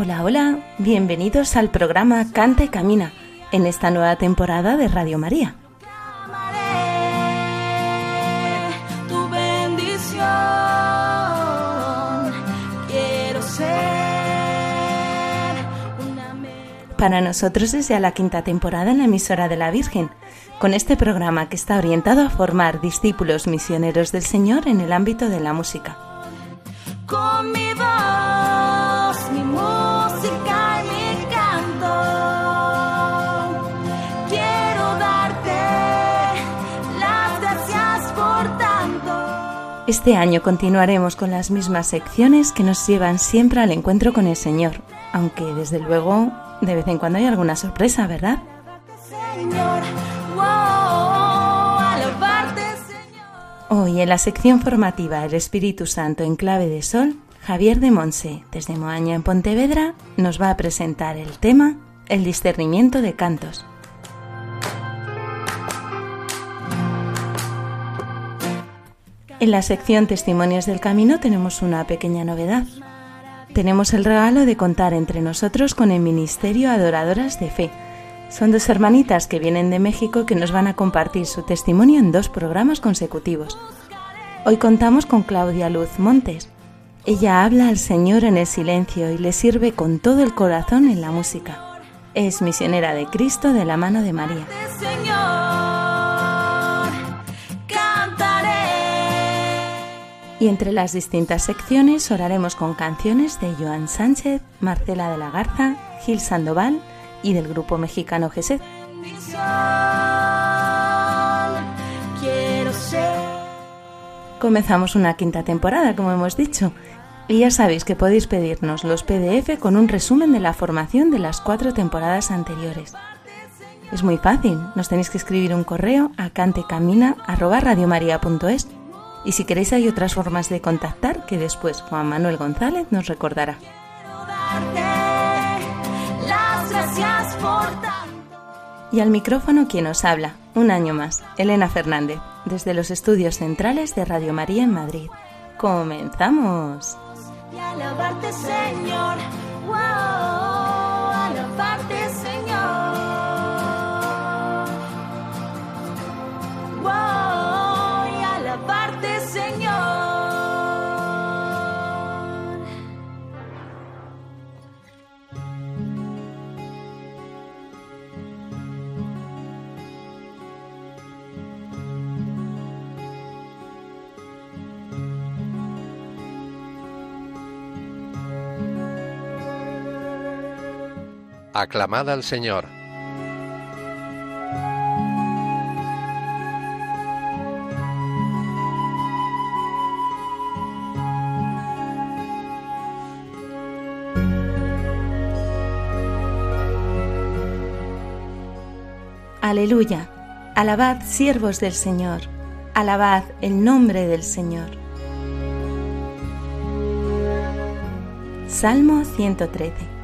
Hola, hola, bienvenidos al programa Canta y Camina en esta nueva temporada de Radio María. Para nosotros es ya la quinta temporada en la emisora de la Virgen, con este programa que está orientado a formar discípulos misioneros del Señor en el ámbito de la música. Con mi voz, mi Este año continuaremos con las mismas secciones que nos llevan siempre al encuentro con el Señor, aunque desde luego de vez en cuando hay alguna sorpresa, ¿verdad? Hoy en la sección formativa El Espíritu Santo en clave de sol, Javier de Monse, desde Moaña en Pontevedra, nos va a presentar el tema El discernimiento de cantos. En la sección Testimonios del Camino tenemos una pequeña novedad. Tenemos el regalo de contar entre nosotros con el Ministerio Adoradoras de Fe. Son dos hermanitas que vienen de México que nos van a compartir su testimonio en dos programas consecutivos. Hoy contamos con Claudia Luz Montes. Ella habla al Señor en el silencio y le sirve con todo el corazón en la música. Es misionera de Cristo de la mano de María. Y entre las distintas secciones oraremos con canciones de Joan Sánchez, Marcela de la Garza, Gil Sandoval y del grupo mexicano GESED. Comenzamos una quinta temporada, como hemos dicho. Y ya sabéis que podéis pedirnos los PDF con un resumen de la formación de las cuatro temporadas anteriores. Es muy fácil, nos tenéis que escribir un correo a cantecamina.radiomaria.es y si queréis hay otras formas de contactar que después Juan Manuel González nos recordará. Y al micrófono quien os habla, un año más, Elena Fernández, desde los estudios centrales de Radio María en Madrid. ¡Comenzamos! Y Señor. Wow, Aclamad al Señor. Aleluya. Alabad siervos del Señor. Alabad el nombre del Señor. Salmo 113.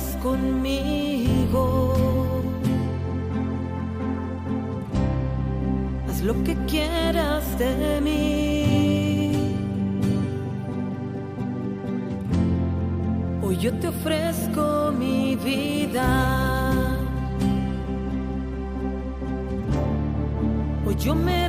Quieras conmigo. haz lo que quieras de mí. Hoy yo te ofrezco mi vida. Hoy yo me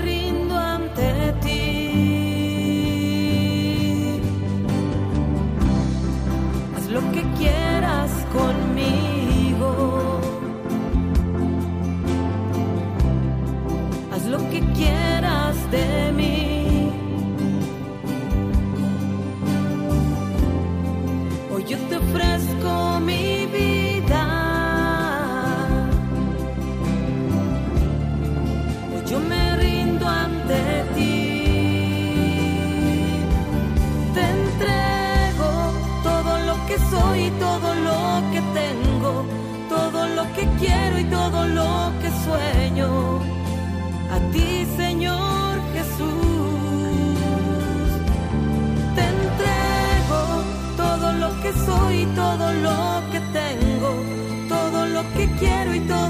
quiero y todo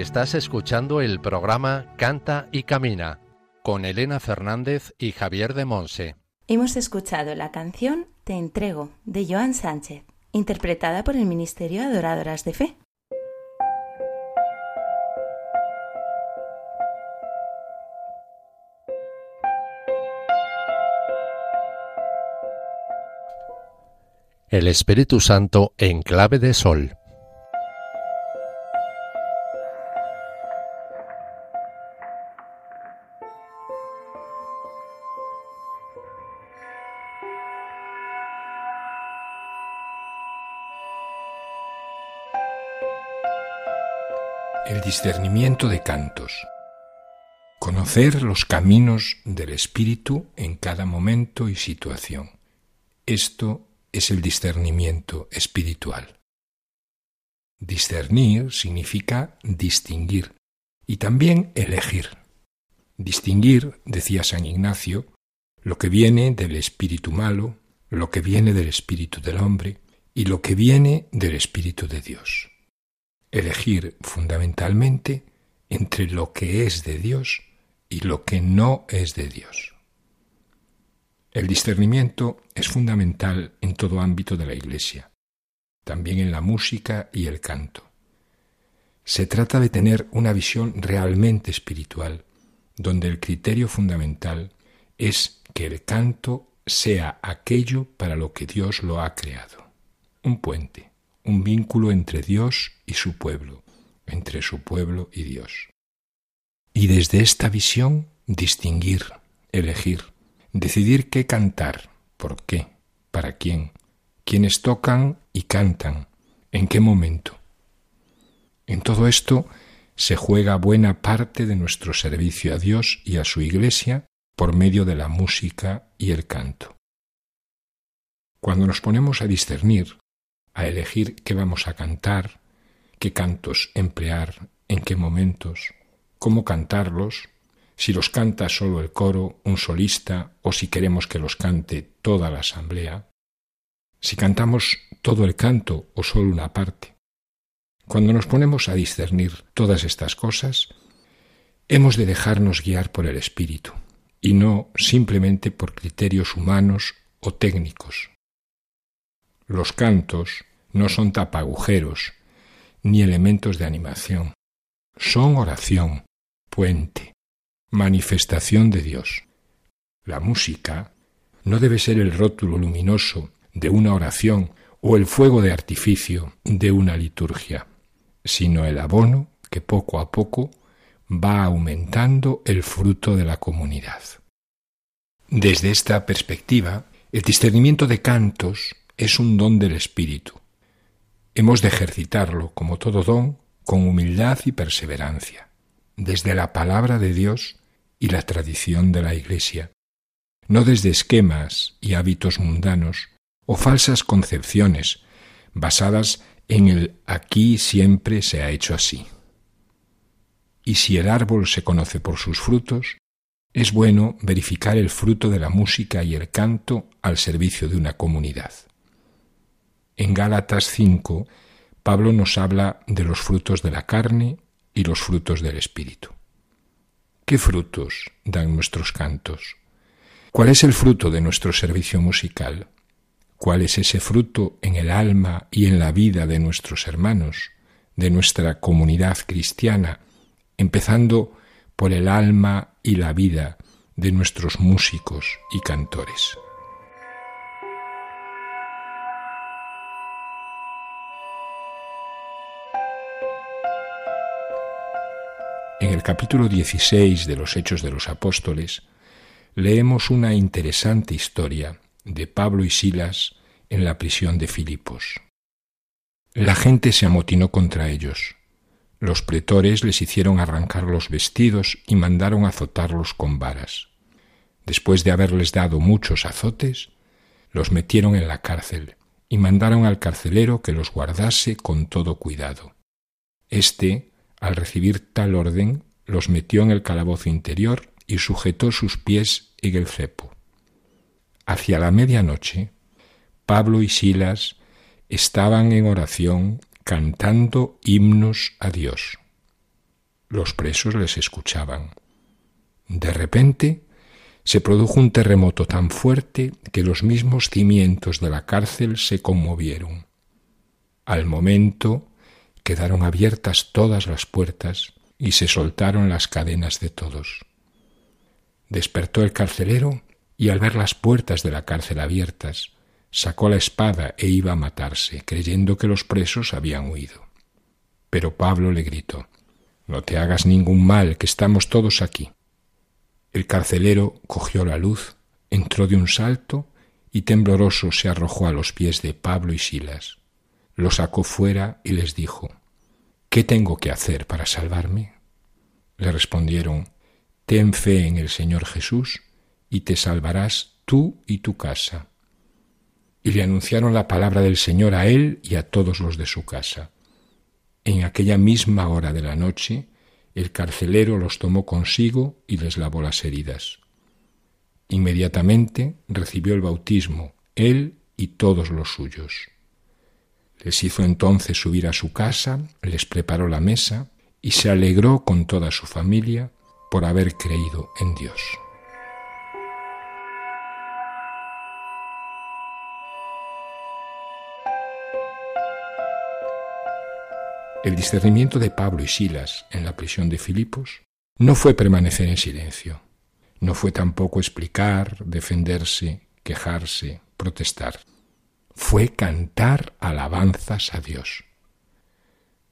Estás escuchando el programa Canta y Camina con Elena Fernández y Javier de Monse. Hemos escuchado la canción Te entrego de Joan Sánchez, interpretada por el Ministerio Adoradoras de Fe. El Espíritu Santo en clave de sol. Discernimiento de cantos. Conocer los caminos del Espíritu en cada momento y situación. Esto es el discernimiento espiritual. Discernir significa distinguir y también elegir. Distinguir, decía San Ignacio, lo que viene del espíritu malo, lo que viene del espíritu del hombre y lo que viene del espíritu de Dios. Elegir fundamentalmente entre lo que es de Dios y lo que no es de Dios. El discernimiento es fundamental en todo ámbito de la Iglesia, también en la música y el canto. Se trata de tener una visión realmente espiritual, donde el criterio fundamental es que el canto sea aquello para lo que Dios lo ha creado, un puente, un vínculo entre Dios y su pueblo, entre su pueblo y Dios. Y desde esta visión distinguir, elegir, decidir qué cantar, por qué, para quién, quiénes tocan y cantan, en qué momento. En todo esto se juega buena parte de nuestro servicio a Dios y a su Iglesia por medio de la música y el canto. Cuando nos ponemos a discernir, a elegir qué vamos a cantar, qué cantos emplear, en qué momentos, cómo cantarlos, si los canta solo el coro, un solista, o si queremos que los cante toda la asamblea, si cantamos todo el canto o solo una parte. Cuando nos ponemos a discernir todas estas cosas, hemos de dejarnos guiar por el Espíritu y no simplemente por criterios humanos o técnicos. Los cantos no son tapagujeros ni elementos de animación, son oración, puente, manifestación de Dios. La música no debe ser el rótulo luminoso de una oración o el fuego de artificio de una liturgia, sino el abono que poco a poco va aumentando el fruto de la comunidad. Desde esta perspectiva, el discernimiento de cantos es un don del Espíritu. Hemos de ejercitarlo, como todo don, con humildad y perseverancia, desde la palabra de Dios y la tradición de la Iglesia, no desde esquemas y hábitos mundanos o falsas concepciones basadas en el aquí siempre se ha hecho así. Y si el árbol se conoce por sus frutos, es bueno verificar el fruto de la música y el canto al servicio de una comunidad. En Gálatas 5, Pablo nos habla de los frutos de la carne y los frutos del Espíritu. ¿Qué frutos dan nuestros cantos? ¿Cuál es el fruto de nuestro servicio musical? ¿Cuál es ese fruto en el alma y en la vida de nuestros hermanos, de nuestra comunidad cristiana, empezando por el alma y la vida de nuestros músicos y cantores? En el capítulo 16 de los Hechos de los Apóstoles leemos una interesante historia de Pablo y Silas en la prisión de Filipos. La gente se amotinó contra ellos. Los pretores les hicieron arrancar los vestidos y mandaron azotarlos con varas. Después de haberles dado muchos azotes, los metieron en la cárcel y mandaron al carcelero que los guardase con todo cuidado. Este al recibir tal orden, los metió en el calabozo interior y sujetó sus pies en el cepo. Hacia la medianoche, Pablo y Silas estaban en oración cantando himnos a Dios. Los presos les escuchaban. De repente se produjo un terremoto tan fuerte que los mismos cimientos de la cárcel se conmovieron. Al momento quedaron abiertas todas las puertas y se soltaron las cadenas de todos. Despertó el carcelero y al ver las puertas de la cárcel abiertas, sacó la espada e iba a matarse, creyendo que los presos habían huido. Pero Pablo le gritó, No te hagas ningún mal, que estamos todos aquí. El carcelero cogió la luz, entró de un salto y tembloroso se arrojó a los pies de Pablo y Silas lo sacó fuera y les dijo, ¿Qué tengo que hacer para salvarme? Le respondieron, Ten fe en el Señor Jesús y te salvarás tú y tu casa. Y le anunciaron la palabra del Señor a él y a todos los de su casa. En aquella misma hora de la noche, el carcelero los tomó consigo y les lavó las heridas. Inmediatamente recibió el bautismo, él y todos los suyos. Les hizo entonces subir a su casa, les preparó la mesa y se alegró con toda su familia por haber creído en Dios. El discernimiento de Pablo y Silas en la prisión de Filipos no fue permanecer en silencio, no fue tampoco explicar, defenderse, quejarse, protestar fue cantar alabanzas a Dios.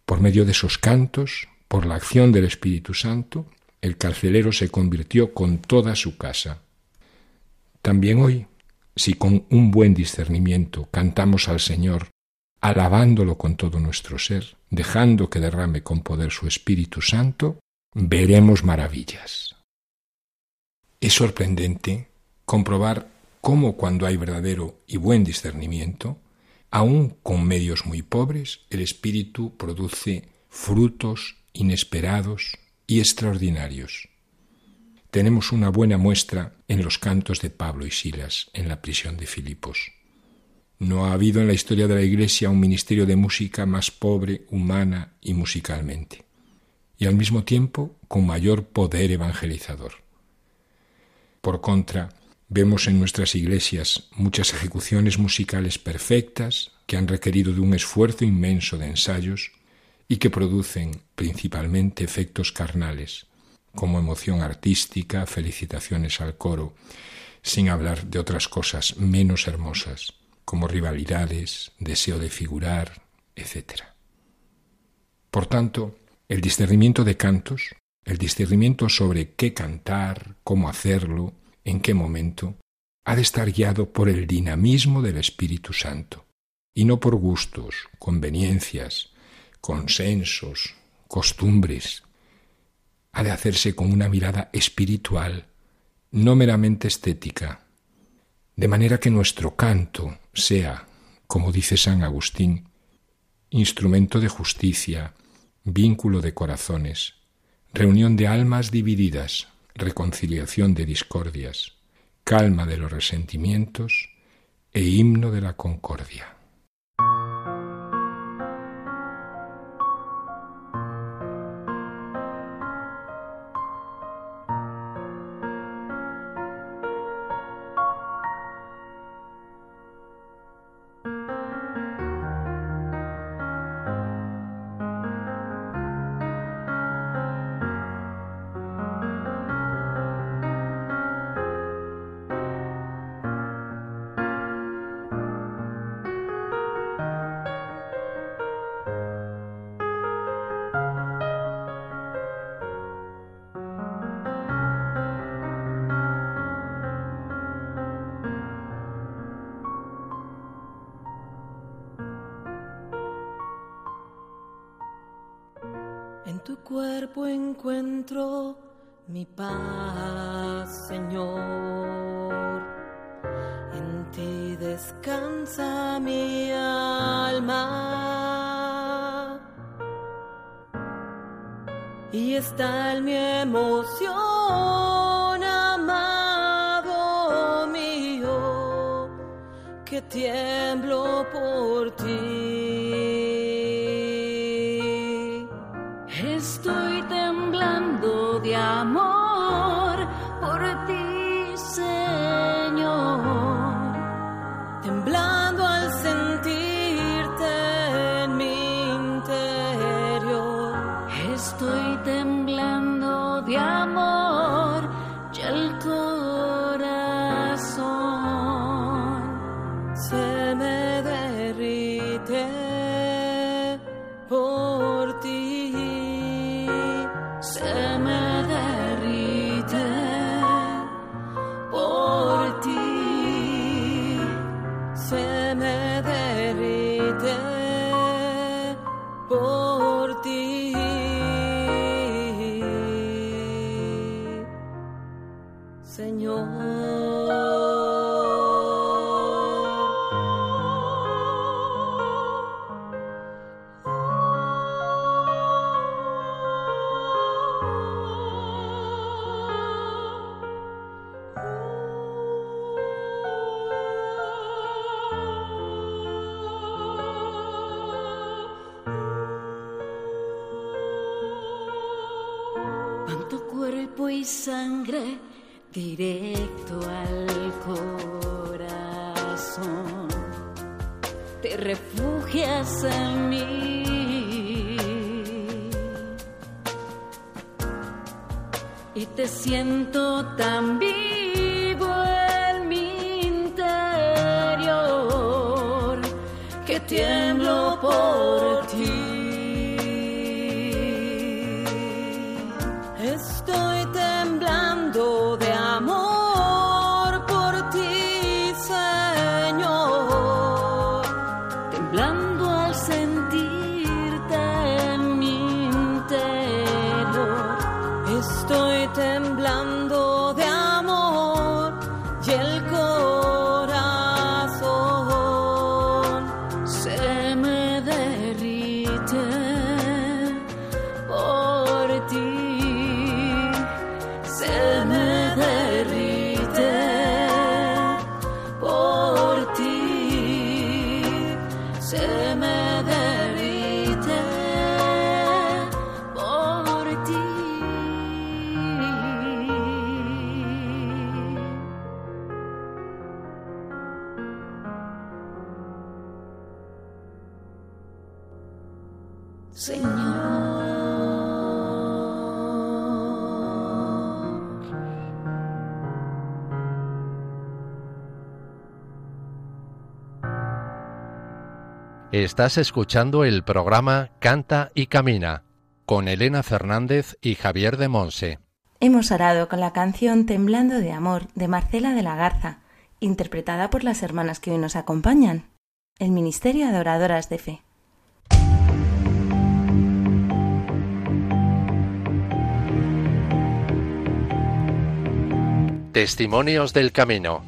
Por medio de esos cantos, por la acción del Espíritu Santo, el carcelero se convirtió con toda su casa. También hoy, si con un buen discernimiento cantamos al Señor alabándolo con todo nuestro ser, dejando que derrame con poder su Espíritu Santo, veremos maravillas. Es sorprendente comprobar cómo cuando hay verdadero y buen discernimiento, aun con medios muy pobres, el Espíritu produce frutos inesperados y extraordinarios. Tenemos una buena muestra en los cantos de Pablo y Silas en la prisión de Filipos. No ha habido en la historia de la Iglesia un ministerio de música más pobre, humana y musicalmente, y al mismo tiempo con mayor poder evangelizador. Por contra, vemos en nuestras iglesias muchas ejecuciones musicales perfectas que han requerido de un esfuerzo inmenso de ensayos y que producen principalmente efectos carnales, como emoción artística, felicitaciones al coro, sin hablar de otras cosas menos hermosas, como rivalidades, deseo de figurar, etc. Por tanto, el discernimiento de cantos, el discernimiento sobre qué cantar, cómo hacerlo, en qué momento, ha de estar guiado por el dinamismo del Espíritu Santo, y no por gustos, conveniencias, consensos, costumbres. Ha de hacerse con una mirada espiritual, no meramente estética, de manera que nuestro canto sea, como dice San Agustín, instrumento de justicia, vínculo de corazones, reunión de almas divididas, reconciliación de discordias, calma de los resentimientos e himno de la concordia. Tu cuerpo encuentro mi paz, Señor. En ti descansa mi alma. Y está en mi emoción, amado mío, que tiemblo por ti. Amor sangre directo al corazón. Te refugias en mí. Y te siento tan Señor. Estás escuchando el programa Canta y Camina con Elena Fernández y Javier de Monse. Hemos orado con la canción Temblando de Amor de Marcela de la Garza, interpretada por las hermanas que hoy nos acompañan, el Ministerio de Adoradoras de Fe. Testimonios del Camino.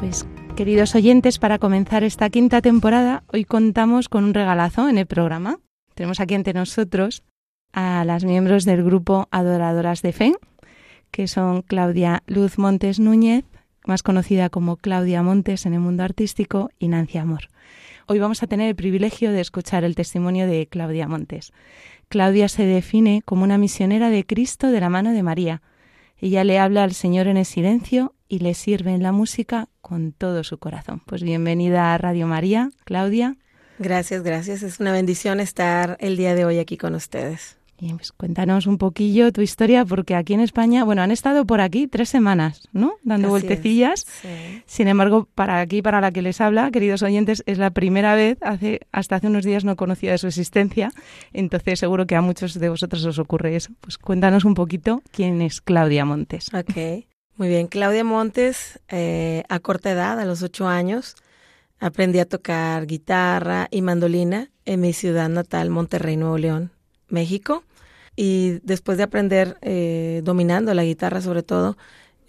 Pues, queridos oyentes, para comenzar esta quinta temporada, hoy contamos con un regalazo en el programa. Tenemos aquí ante nosotros a las miembros del grupo Adoradoras de Fe, que son Claudia Luz Montes Núñez, más conocida como Claudia Montes en el mundo artístico, y Nancy Amor. Hoy vamos a tener el privilegio de escuchar el testimonio de Claudia Montes. Claudia se define como una misionera de Cristo de la mano de María. Ella le habla al Señor en el silencio y le sirve en la música con todo su corazón. Pues bienvenida a Radio María, Claudia. Gracias, gracias. Es una bendición estar el día de hoy aquí con ustedes. Bien, pues cuéntanos un poquillo tu historia, porque aquí en España, bueno, han estado por aquí tres semanas, ¿no? Dando Así vueltecillas. sí. Sin embargo, para aquí, para la que les habla, queridos oyentes, es la primera vez, hace, hasta hace unos días no conocía de su existencia, entonces seguro que a muchos de vosotros os ocurre eso. Pues cuéntanos un poquito quién es Claudia Montes. Ok, muy bien. Claudia Montes, eh, a corta edad, a los ocho años, aprendí a tocar guitarra y mandolina en mi ciudad natal, Monterrey, Nuevo León, México. Y después de aprender eh, dominando la guitarra sobre todo,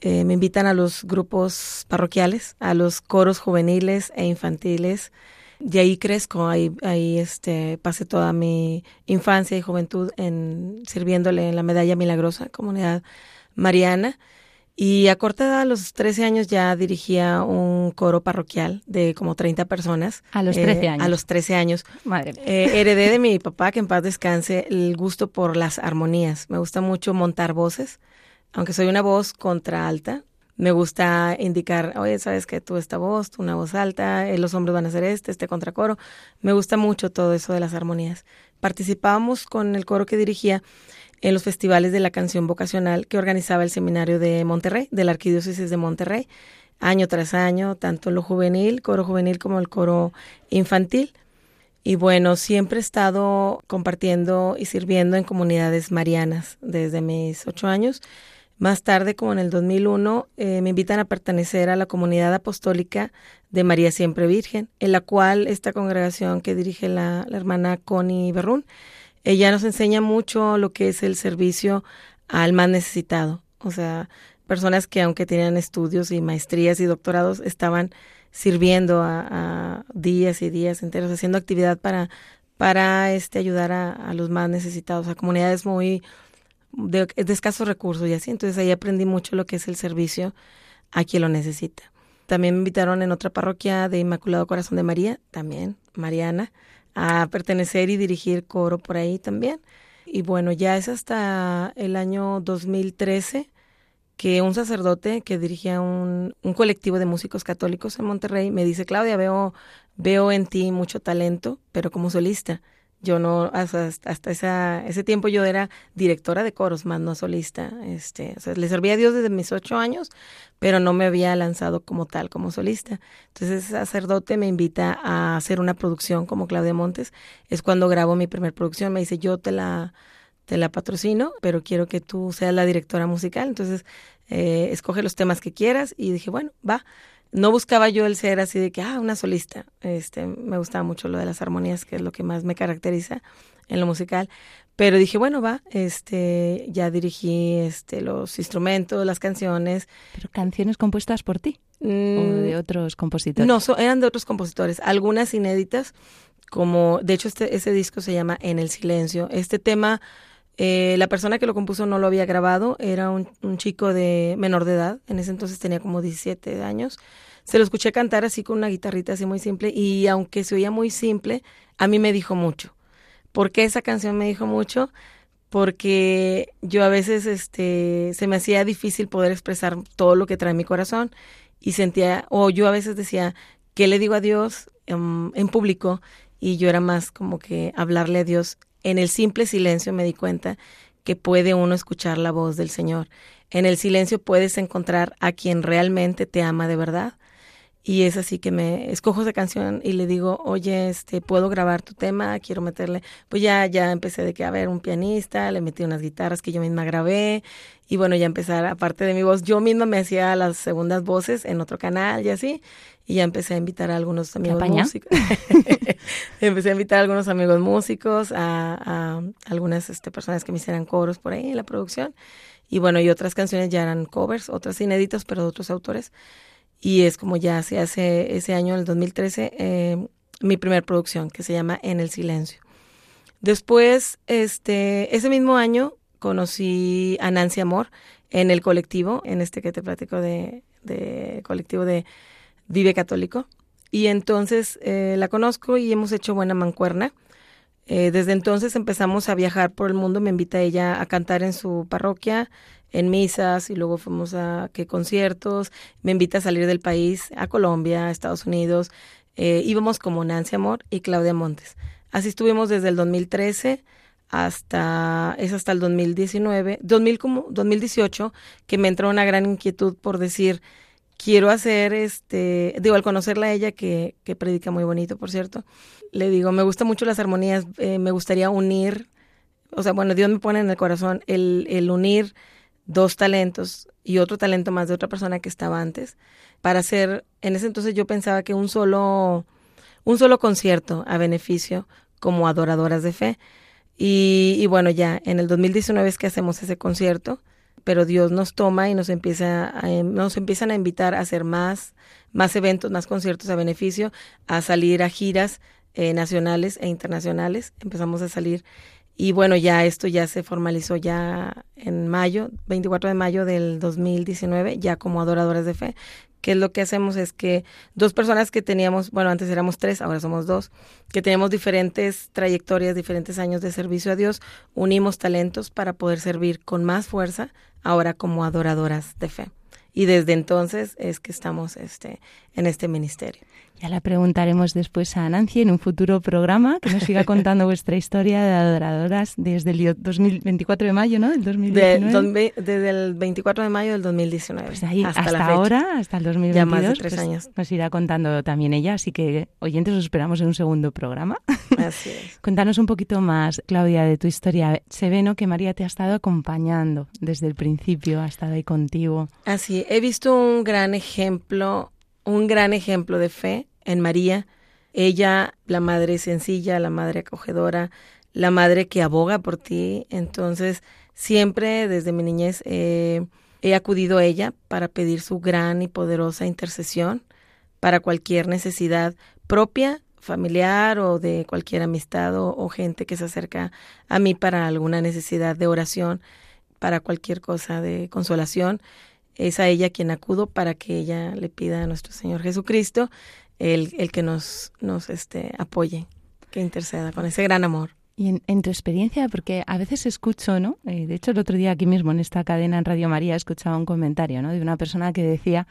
eh, me invitan a los grupos parroquiales, a los coros juveniles e infantiles. De ahí crezco, ahí, ahí este, pasé toda mi infancia y juventud en, sirviéndole en la Medalla Milagrosa, comunidad mariana. Y a corta edad, a los 13 años, ya dirigía un coro parroquial de como 30 personas. A los Eh, 13 años. A los 13 años. Madre mía. Eh, heredé de mi papá, que en paz descanse, el gusto por las armonías. Me gusta mucho montar voces, aunque soy una voz contraalta. Me gusta indicar, oye, sabes que tú esta voz, tú una voz alta, eh, los hombres van a hacer este, este contracoro. Me gusta mucho todo eso de las armonías. Participábamos con el coro que dirigía en los festivales de la canción vocacional que organizaba el seminario de Monterrey, de la Arquidiócesis de Monterrey, año tras año, tanto lo juvenil, coro juvenil como el coro infantil. Y bueno, siempre he estado compartiendo y sirviendo en comunidades marianas desde mis ocho años. Más tarde, como en el 2001, eh, me invitan a pertenecer a la comunidad apostólica de María Siempre Virgen, en la cual esta congregación que dirige la, la hermana Connie Berrún, ella nos enseña mucho lo que es el servicio al más necesitado. O sea, personas que aunque tenían estudios y maestrías y doctorados, estaban sirviendo a, días y días enteros, haciendo actividad para, para este, ayudar a, a los más necesitados, a comunidades muy de, de escasos recursos y así. Entonces ahí aprendí mucho lo que es el servicio a quien lo necesita. También me invitaron en otra parroquia de Inmaculado Corazón de María, también, Mariana, a pertenecer y dirigir coro por ahí también. Y bueno, ya es hasta el año 2013 que un sacerdote que dirigía un, un colectivo de músicos católicos en Monterrey me dice, Claudia, veo, veo en ti mucho talento, pero como solista. Yo no, hasta, hasta esa, ese tiempo yo era directora de coros, más no solista. Este, o sea, le servía a Dios desde mis ocho años, pero no me había lanzado como tal, como solista. Entonces, ese sacerdote me invita a hacer una producción como Claudia Montes. Es cuando grabo mi primer producción. Me dice, yo te la, te la patrocino, pero quiero que tú seas la directora musical, entonces eh, escoge los temas que quieras y dije, bueno, va. No buscaba yo el ser así de que, ah, una solista. Este, me gustaba mucho lo de las armonías, que es lo que más me caracteriza en lo musical. Pero dije, bueno, va, este, ya dirigí este, los instrumentos, las canciones. ¿Pero canciones compuestas por ti? ¿O Mm, de otros compositores? No, so- eran de otros compositores, algunas inéditas, como, de hecho, este, ese disco se llama En el Silencio. Este tema, eh, la persona que lo compuso no lo había grabado, era un, chico de menor de edad, en ese entonces tenía como 17 años. Se lo escuché cantar así con una guitarrita así muy simple y aunque se oía muy simple, a mí me dijo mucho. ¿Por qué esa canción me dijo mucho? Porque yo a veces este, se me hacía difícil poder expresar todo lo que trae mi corazón y sentía, o yo a veces decía, ¿qué le digo a Dios em, en público? Y yo era más como que hablarle a Dios. En el simple silencio me di cuenta que puede uno escuchar la voz del Señor. En el silencio puedes encontrar a quien realmente te ama de verdad. Y es así que me escojo esa canción y le digo, oye, este, puedo grabar tu tema, quiero meterle. Pues ya, ya empecé de que, a ver, un pianista, le metí unas guitarras que yo misma grabé. Y bueno, ya empezar, aparte de mi voz, yo misma me hacía las segundas voces en otro canal y así. Y ya empecé a invitar a algunos amigos músicos. empecé a invitar a algunos amigos músicos, a, a algunas este, personas que me hicieran coros por ahí en la producción. Y bueno, y otras canciones ya eran covers, otras inéditas, pero de otros autores. Y es como ya se hace ese año, el 2013, eh, mi primer producción, que se llama En el Silencio. Después, este, ese mismo año, conocí a Nancy Amor en el colectivo, en este que te platico de, de colectivo de Vive Católico. Y entonces eh, la conozco y hemos hecho buena mancuerna. Eh, desde entonces empezamos a viajar por el mundo, me invita ella a cantar en su parroquia, en misas y luego fuimos a qué conciertos, me invita a salir del país, a Colombia, a Estados Unidos. Eh, íbamos como Nancy Amor y Claudia Montes. Así estuvimos desde el 2013 hasta, es hasta el 2019, 2000 como, 2018, que me entró una gran inquietud por decir, quiero hacer este, digo, al conocerla a ella, que, que predica muy bonito, por cierto, le digo, me gustan mucho las armonías, eh, me gustaría unir, o sea, bueno, Dios me pone en el corazón el, el unir dos talentos y otro talento más de otra persona que estaba antes, para hacer, en ese entonces yo pensaba que un solo, un solo concierto a beneficio como adoradoras de fe. Y, bueno, ya en el 2019 es que hacemos ese concierto pero Dios nos toma y nos empieza a, nos empiezan a invitar a hacer más, más eventos, más conciertos a beneficio, a salir a giras eh, nacionales e internacionales. Empezamos a salir y bueno, ya esto ya se formalizó ya en mayo, 24 de mayo del 2019, ya como adoradores de fe, que lo que hacemos es que dos personas que teníamos, bueno, antes éramos tres, ahora somos dos, que tenemos diferentes trayectorias, diferentes años de servicio a Dios, unimos talentos para poder servir con más fuerza ahora como adoradoras de fe. Y desde entonces es que estamos este, en este ministerio. Ya la preguntaremos después a Nancy en un futuro programa que nos siga contando vuestra historia de adoradoras desde el 2024 de mayo, ¿no? Del 2019. De, desde el 24 de mayo del 2019. Pues ahí hasta, hasta, ahora, hasta el 2022. Ya más de tres pues años. Nos irá contando también ella, así que oyentes os esperamos en un segundo programa. Así es. Cuéntanos un poquito más, Claudia, de tu historia. Se ve, ¿no?, que María te ha estado acompañando desde el principio, ha estado ahí contigo. Así, he visto un gran ejemplo, un gran ejemplo de fe en María. Ella, la madre sencilla, la madre acogedora, la madre que aboga por ti. Entonces, siempre desde mi niñez eh, he acudido a ella para pedir su gran y poderosa intercesión para cualquier necesidad propia, familiar o de cualquier amistad o, o gente que se acerca a mí para alguna necesidad de oración, para cualquier cosa de consolación es a ella quien acudo para que ella le pida a nuestro Señor Jesucristo el, el que nos, nos este, apoye, que interceda con ese gran amor. Y en, en, tu experiencia, porque a veces escucho, ¿no? Eh, de hecho, el otro día aquí mismo en esta cadena en Radio María escuchaba un comentario, ¿no? De una persona que decía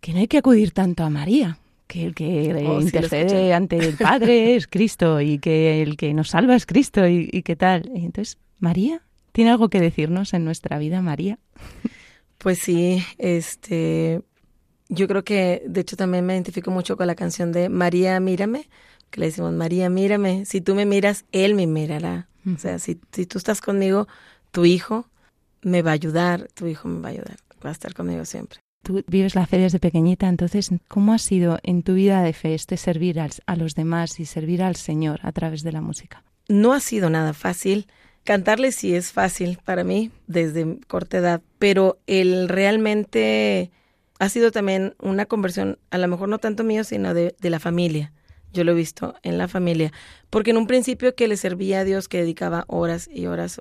que no hay que acudir tanto a María, que el que Oh, sí, lo intercede ante el Padre es Cristo y que el que nos salva es Cristo y, y qué tal. Entonces, María, ¿tiene algo que decirnos en nuestra vida, María? Pues sí, este, yo creo que de hecho también me identifico mucho con la canción de María, mírame, que le decimos, María, mírame, si tú me miras, Él me mirará. O sea, si, si tú estás conmigo, tu hijo me va a ayudar, tu hijo me va a ayudar, va a estar conmigo siempre. Tú vives la fe desde pequeñita, entonces, ¿cómo ha sido en tu vida de fe este servir a los demás y servir al Señor a través de la música? No ha sido nada fácil. Cantarle sí es fácil para mí desde corta edad, pero el realmente ha sido también una conversión, a lo mejor no tanto mío, sino de, la familia. Yo lo he visto en la familia, porque en un principio que le servía a Dios, que dedicaba horas y horas,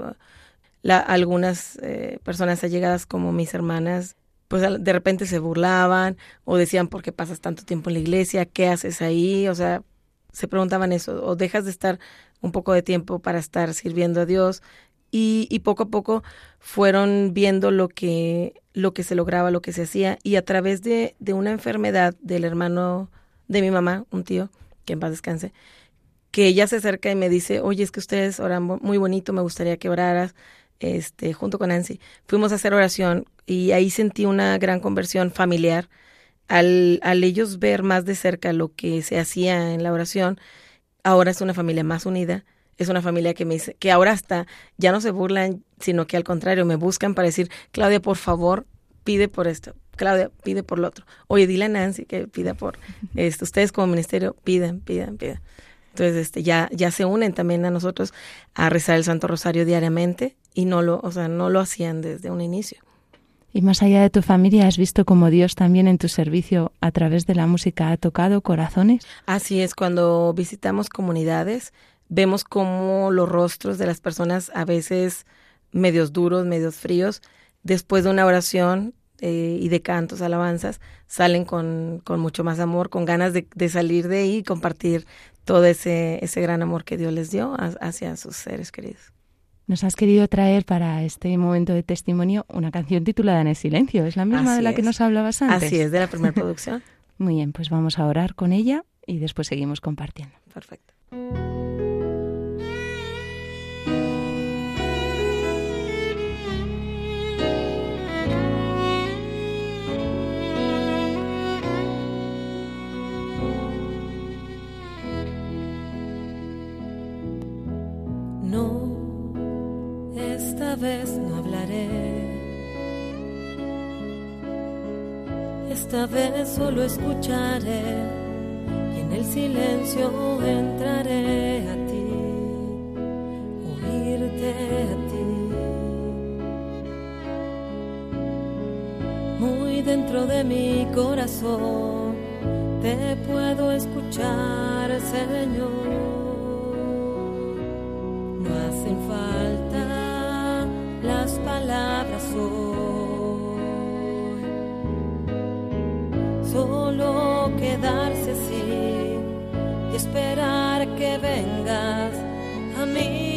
algunas eh, personas allegadas como mis hermanas, pues de repente se burlaban o decían, ¿por qué pasas tanto tiempo en la iglesia? ¿Qué haces ahí? O sea, se preguntaban eso, o dejas de estar un poco de tiempo para estar sirviendo a Dios. Y, poco a poco fueron viendo lo que, lo que se lograba, lo que se hacía, y a través de, de una enfermedad del hermano de mi mamá, un tío, que en paz descanse, que ella se acerca y me dice, oye, es que ustedes oran muy bonito, me gustaría que oraras, este, junto con Nancy. Fuimos a hacer oración y ahí sentí una gran conversión familiar. Al, al ellos ver más de cerca lo que se hacía en la oración, ahora es una familia más unida, es una familia que me dice, que ahora hasta ya no se burlan, sino que al contrario, me buscan para decir, Claudia, por favor, pide por esto, Claudia, pide por lo otro. Oye, dile a Nancy que pida por esto. Ustedes como ministerio pidan, pidan, pidan. Entonces, este, ya, ya se unen también a nosotros a rezar el Santo Rosario diariamente y no lo, o sea, no lo hacían desde un inicio. Y más allá de tu familia, ¿has visto cómo Dios también en tu servicio a través de la música ha tocado corazones? Así es, cuando visitamos comunidades, vemos cómo los rostros de las personas a veces medios duros, medios fríos, después de una oración eh, y de cantos, alabanzas, salen con, con, mucho más amor, con ganas de, de, salir de ahí y compartir todo ese, ese gran amor que Dios les dio hacia sus seres queridos. Nos has querido traer para este momento de testimonio una canción titulada En el silencio. ¿Es la misma Así de la es. que nos hablabas antes? Así es, de la primera producción. Muy bien, pues vamos a orar con ella y después seguimos compartiendo. Perfecto. No, esta vez no hablaré. Esta vez solo escucharé y en el silencio entraré a ti, oírte a ti. Muy dentro de mi corazón te puedo escuchar, Señor. No hacen falta las palabras hoy, solo quedarse así y esperar que vengas a mí,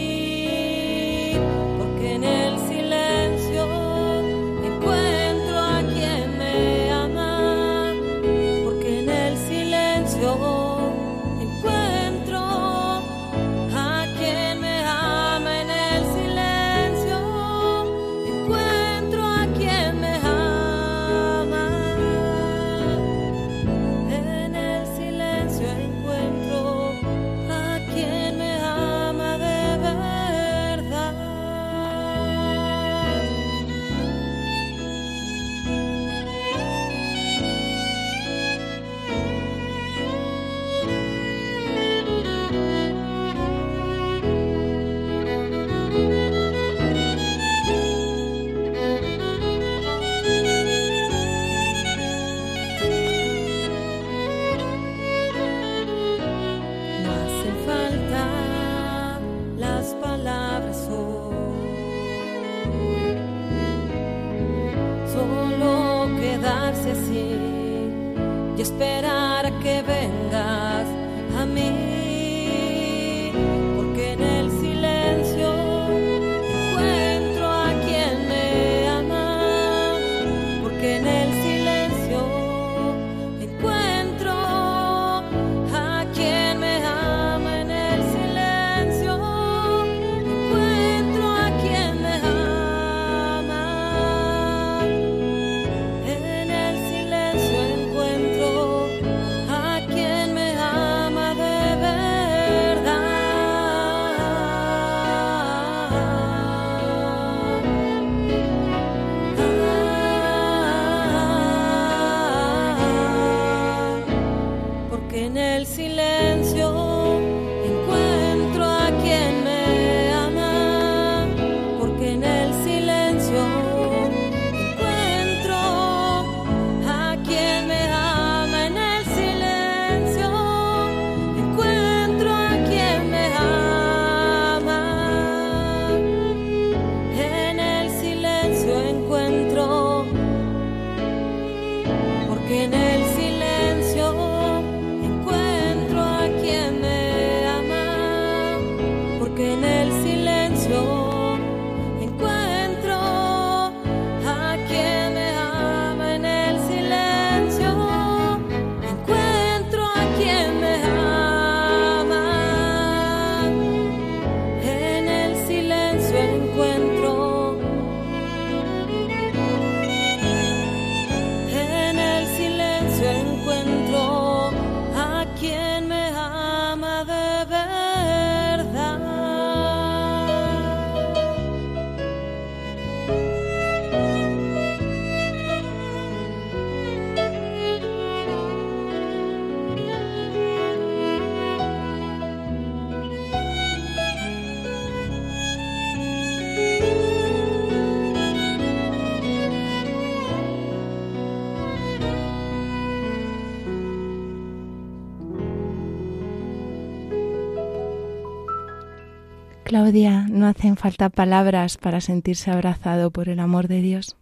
Claudia, no hacen falta palabras para sentirse abrazado por el amor de Dios.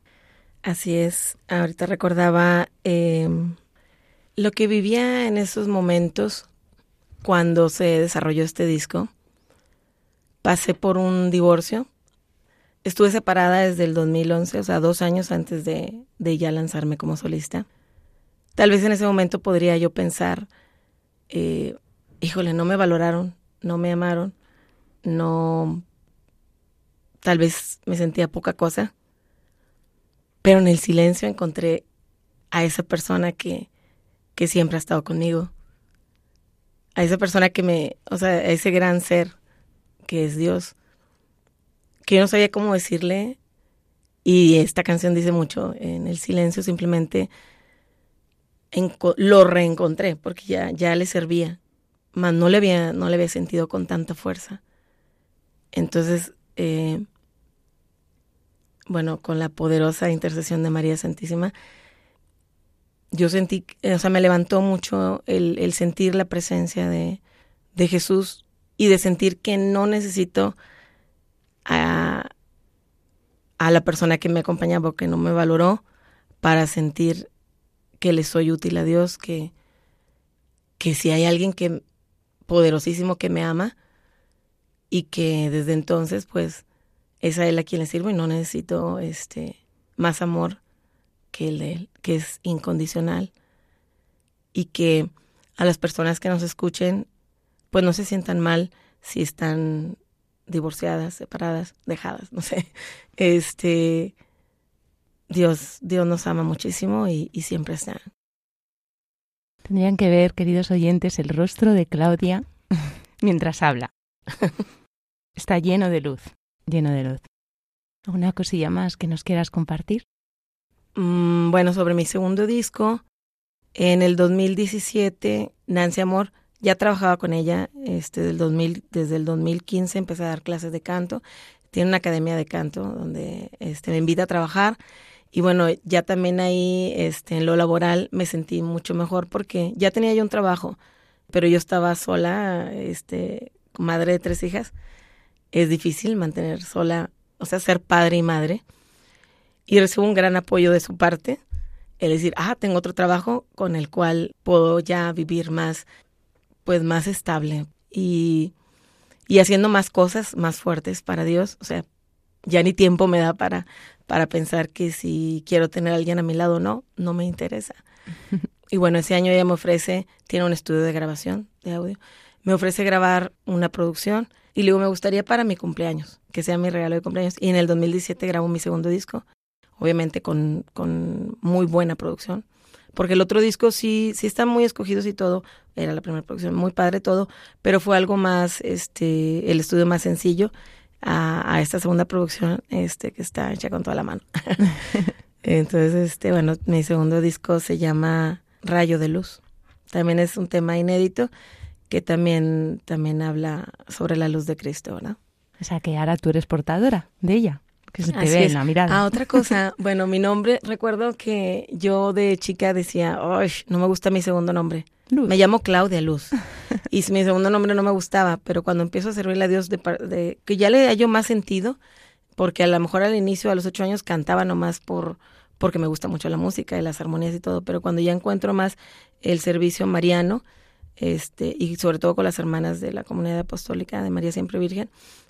Así es. Ahorita recordaba em, lo que vivía en esos momentos cuando se desarrolló este disco. Pasé por un divorcio. Estuve separada desde el 2011, o sea, dos años antes de, de ya lanzarme como solista. Tal vez en ese momento podría yo pensar, eh, híjole, no me valoraron, no me amaron no, tal vez me sentía poca cosa, pero en el silencio encontré a esa persona que, que siempre ha estado conmigo, a esa persona que me, o sea, a ese gran ser que es Dios, que yo no sabía cómo decirle y esta canción dice mucho, en el silencio simplemente lo reencontré porque ya, ya le servía, mas no le había, no le había sentido con tanta fuerza. Entonces, eh, bueno, con la poderosa intercesión de María Santísima, yo sentí, o sea, me levantó mucho el, sentir la presencia de, de, Jesús y de sentir que no necesito a, a la persona que me acompañaba o que no me valoró para sentir que le soy útil a Dios, que, que si hay alguien que poderosísimo que me ama, y que desde entonces pues es a él a quien le sirvo y no necesito este más amor que el de él, que es incondicional y que a las personas que nos escuchen pues no se sientan mal si están divorciadas, separadas, dejadas, no sé. Este Dios, Dios nos ama muchísimo y, y siempre está. Tendrían que ver, queridos oyentes, el rostro de Claudia mientras habla. Está lleno de luz, lleno de luz. ¿Alguna cosilla más que nos quieras compartir? Mm, bueno, sobre mi segundo disco, en el 2017, Nancy Amor, ya trabajaba con ella este, del 2000, desde el 2015, empecé a dar clases de canto. Tiene una academia de canto donde este, me invita a trabajar. Y bueno, ya también ahí este, en lo laboral me sentí mucho mejor porque ya tenía yo un trabajo, pero yo estaba sola, este, madre de tres hijas, es difícil mantener sola, o sea, ser padre y madre. Y recibo un gran apoyo de su parte, el decir, ah, tengo otro trabajo con el cual puedo ya vivir más, pues más estable y, y haciendo más cosas más fuertes para Dios. O sea, ya ni tiempo me da para, para pensar que si quiero tener a alguien a mi lado o no, no me interesa. Y bueno, ese año ella me ofrece, tiene un estudio de grabación de audio, me ofrece grabar una producción y luego me gustaría para mi cumpleaños, que sea mi regalo de cumpleaños. Y en el 2017 grabo mi segundo disco, obviamente con, con muy buena producción. Porque el otro disco sí, sí están muy escogidos y todo, era la primera producción, muy padre todo, pero fue algo más, este, el estudio más sencillo a, a esta segunda producción, este, que está hecha con toda la mano. Entonces, este, bueno, mi segundo disco se llama Rayo de Luz. También es un tema inédito que también, también habla sobre la luz de Cristo, ¿verdad? O sea que ahora tú eres portadora de ella, que se te ve en la mirada. Ah, otra cosa, bueno, mi nombre, recuerdo que yo de chica decía, Ay, no me gusta mi segundo nombre. Me llamo Claudia Luz. y mi segundo nombre no me gustaba, pero cuando empiezo a servirle a Dios, de, que ya le hallo más sentido, porque a lo mejor al inicio, a los ocho años, cantaba nomás por porque me gusta mucho la música y las armonías y todo, pero cuando ya encuentro más el servicio mariano, este, y sobre todo con las hermanas de la comunidad apostólica de María Siempre Virgen,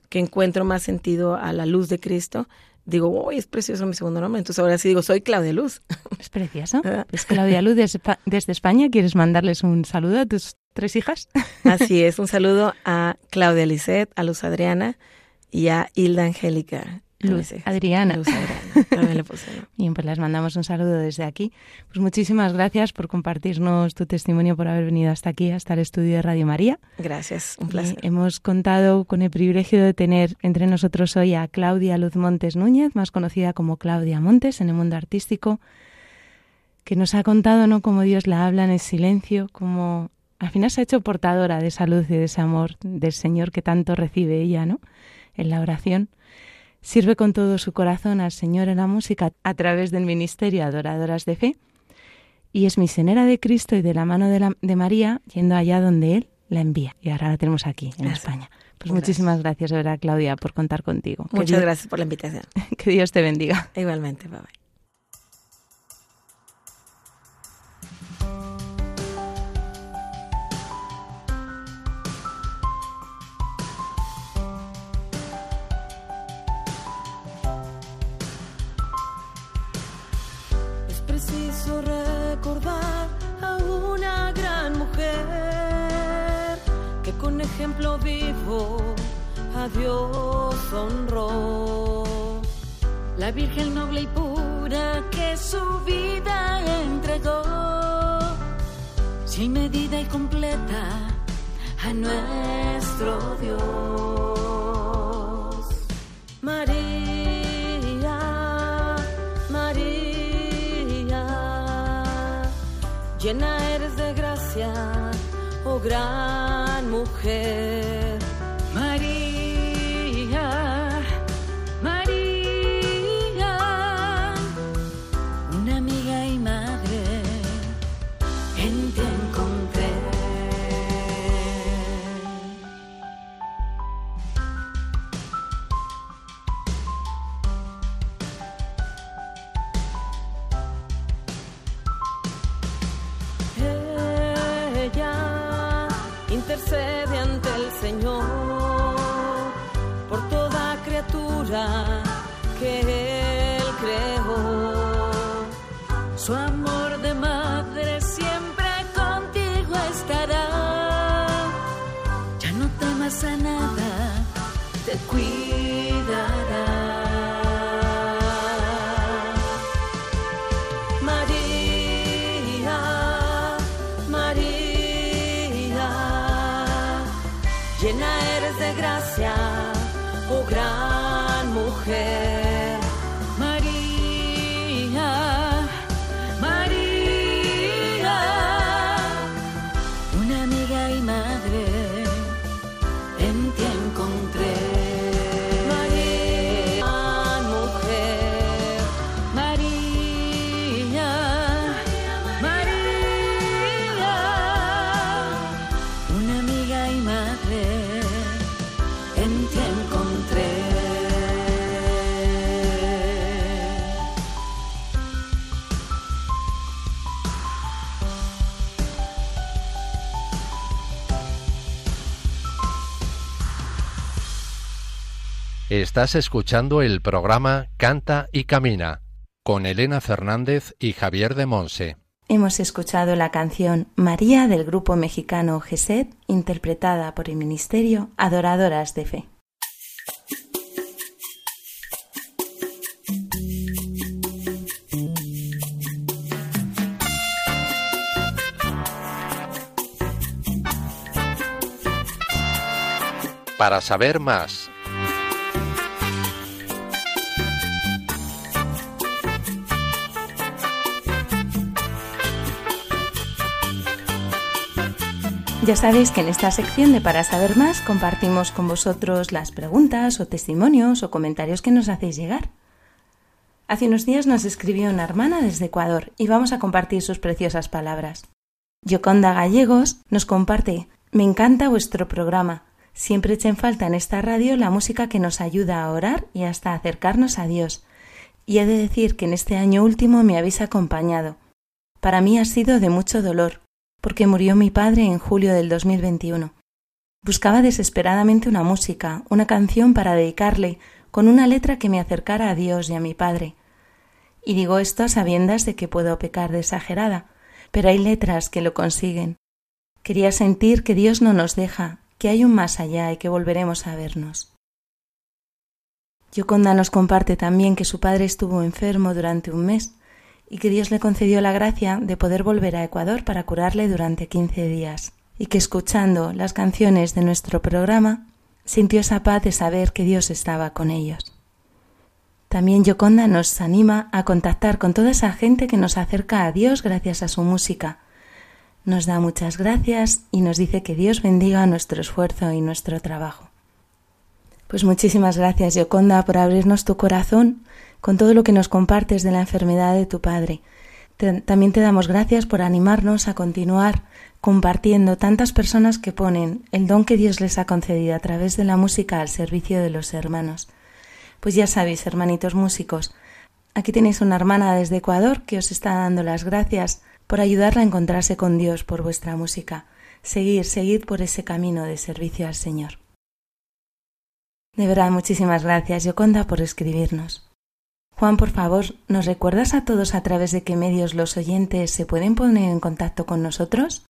que encuentro más sentido a la luz de Cristo, digo, uy, es precioso mi segundo nombre. Entonces ahora sí digo, soy Claudia Luz. Es precioso. Es Claudia Luz desde España. ¿Quieres mandarles un saludo a tus tres hijas? Así es, un saludo a Claudia Lisset, a Luz Adriana y a Hilda Angélica. Luz Adriana. Luz Adriana. le puse, Bien, pues les mandamos un saludo desde aquí. Pues muchísimas gracias por compartirnos tu testimonio, por haber venido hasta aquí, hasta el estudio de Radio María. Gracias, un placer. hemos contado con el privilegio de tener entre nosotros hoy a Claudia Luz Montes Núñez, más conocida como Claudia Montes en el mundo artístico, que nos ha contado no cómo Dios la habla en el silencio, como al final se ha hecho portadora de esa luz y de ese amor del Señor que tanto recibe ella, ¿no? En la oración Sirve con todo su corazón al Señor en la música a través del ministerio Adoradoras de Fe y es misionera de Cristo y de la mano de, María yendo allá donde Él la envía. Y ahora la tenemos aquí, en España. Pues muchísimas gracias, de verdad, Claudia, por contar contigo. Muchas gracias por la invitación. Que Dios te bendiga. Igualmente, bye bye. Ejemplo vivo a Dios honró. La Virgen noble y pura que su vida entregó, sin medida y completa a nuestro Dios. María, María, llena eres de gracia, oh gran mujer. Estás escuchando el programa Canta y Camina con Elena Fernández y Javier de Monse. Hemos escuchado la canción María del grupo mexicano GESED, interpretada por el Ministerio Adoradoras de Fe. Para saber más Ya sabéis que en esta sección de Para saber más compartimos con vosotros las preguntas o testimonios o comentarios que nos hacéis llegar. Hace unos días nos escribió una hermana desde Ecuador y vamos a compartir sus preciosas palabras. Yoconda Gallegos nos comparte Me encanta vuestro programa. Siempre echa en falta en esta radio la música que nos ayuda a orar y hasta acercarnos a Dios. Y he de decir que en este año último me habéis acompañado. Para mí ha sido de mucho dolor, porque murió mi padre en julio del 2021. Buscaba desesperadamente una música, una canción para dedicarle, con una letra que me acercara a Dios y a mi Padre. Y digo esto a sabiendas de que puedo pecar de exagerada, pero hay letras que lo consiguen. Quería sentir que Dios no nos deja, que hay un más allá y que volveremos a vernos. Yoconda nos comparte también que su padre estuvo enfermo durante un mes y que Dios le concedió la gracia de poder volver a Ecuador para curarle durante quince días, y que escuchando las canciones de nuestro programa sintió esa paz de saber que Dios estaba con ellos. También Yoconda nos anima a contactar con toda esa gente que nos acerca a Dios gracias a su música. Nos da muchas gracias y nos dice que Dios bendiga nuestro esfuerzo y nuestro trabajo. Pues muchísimas gracias, Yoconda, por abrirnos tu corazón con todo lo que nos compartes de la enfermedad de tu padre. también te damos gracias por animarnos a continuar compartiendo tantas personas que ponen el don que Dios les ha concedido a través de la música al servicio de los hermanos. Pues ya sabéis, hermanitos músicos, aquí tenéis una hermana desde Ecuador que os está dando las gracias por ayudarla a encontrarse con Dios por vuestra música. Seguir, seguid por ese camino de servicio al Señor. De verdad, muchísimas gracias, Yoconda, por escribirnos. Juan, por favor, ¿nos recuerdas a todos a través de qué medios los oyentes se pueden poner en contacto con nosotros?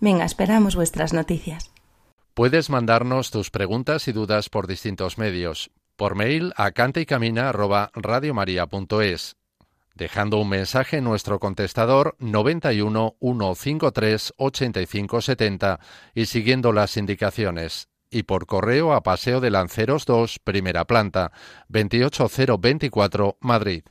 Venga, esperamos vuestras noticias. Puedes mandarnos tus preguntas y dudas por distintos medios. Por mail a cantaycamina@radiomaria.es, dejando un mensaje en nuestro contestador 91 153 85 70 y siguiendo las indicaciones y por correo a Paseo de Lanceros 2, primera planta, 28024, Madrid.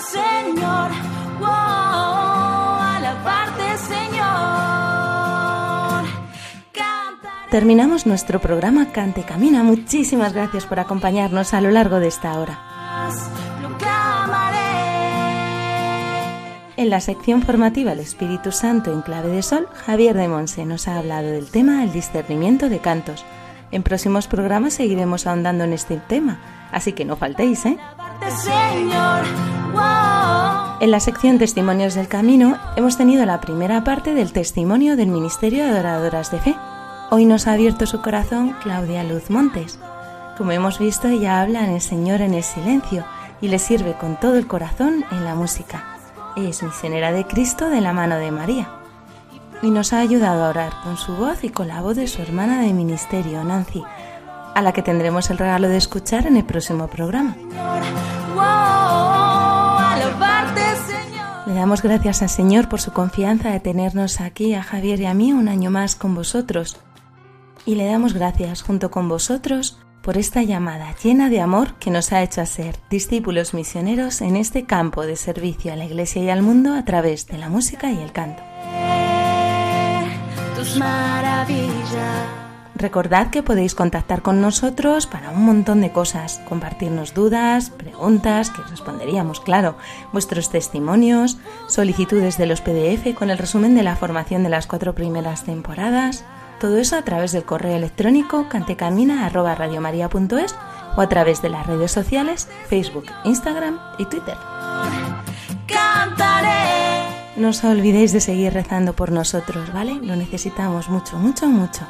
Señor. alabarte, Señor. Terminamos nuestro programa Cante Camina. Muchísimas gracias por acompañarnos a lo largo de esta hora. En la sección formativa El Espíritu Santo en clave de sol, Javier de Monse nos ha hablado del tema el discernimiento de cantos. En próximos programas seguiremos ahondando en este tema, así que no faltéis, ¿eh? En la sección Testimonios del Camino hemos tenido la primera parte del testimonio del Ministerio de Adoradoras de Fe. Hoy nos ha abierto su corazón Claudia Luz Montes. Como hemos visto, ella habla en el Señor en el silencio y le sirve con todo el corazón en la música. Es misionera de Cristo de la mano de María. Y nos ha ayudado a orar con su voz y con la voz de su hermana de ministerio, Nancy, a la que tendremos el regalo de escuchar en el próximo programa. Damos gracias al Señor por su confianza de tenernos aquí, a Javier y a mí, un año más con vosotros. Y le damos gracias junto con vosotros por esta llamada llena de amor que nos ha hecho a ser discípulos misioneros en este campo de servicio a la Iglesia y al mundo a través de la música y el canto. Recordad que podéis contactar con nosotros para un montón de cosas, compartirnos dudas, preguntas, que responderíamos, claro, vuestros testimonios, solicitudes de los PDF con el resumen de la formación de las cuatro primeras temporadas, todo eso a través del correo electrónico cantecamina.radiomaria.es o a través de las redes sociales Facebook, Instagram y Twitter. No os olvidéis de seguir rezando por nosotros, ¿vale? Lo necesitamos mucho, mucho, mucho.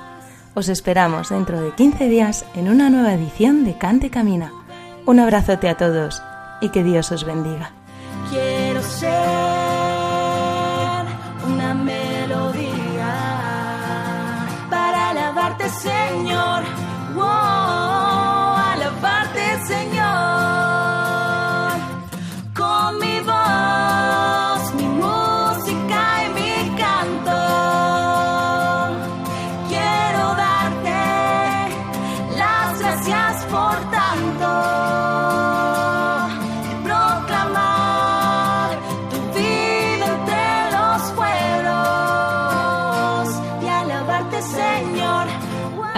Os esperamos dentro de 15 días en una nueva edición de Cante Camina. Un abrazote a todos y que Dios os bendiga.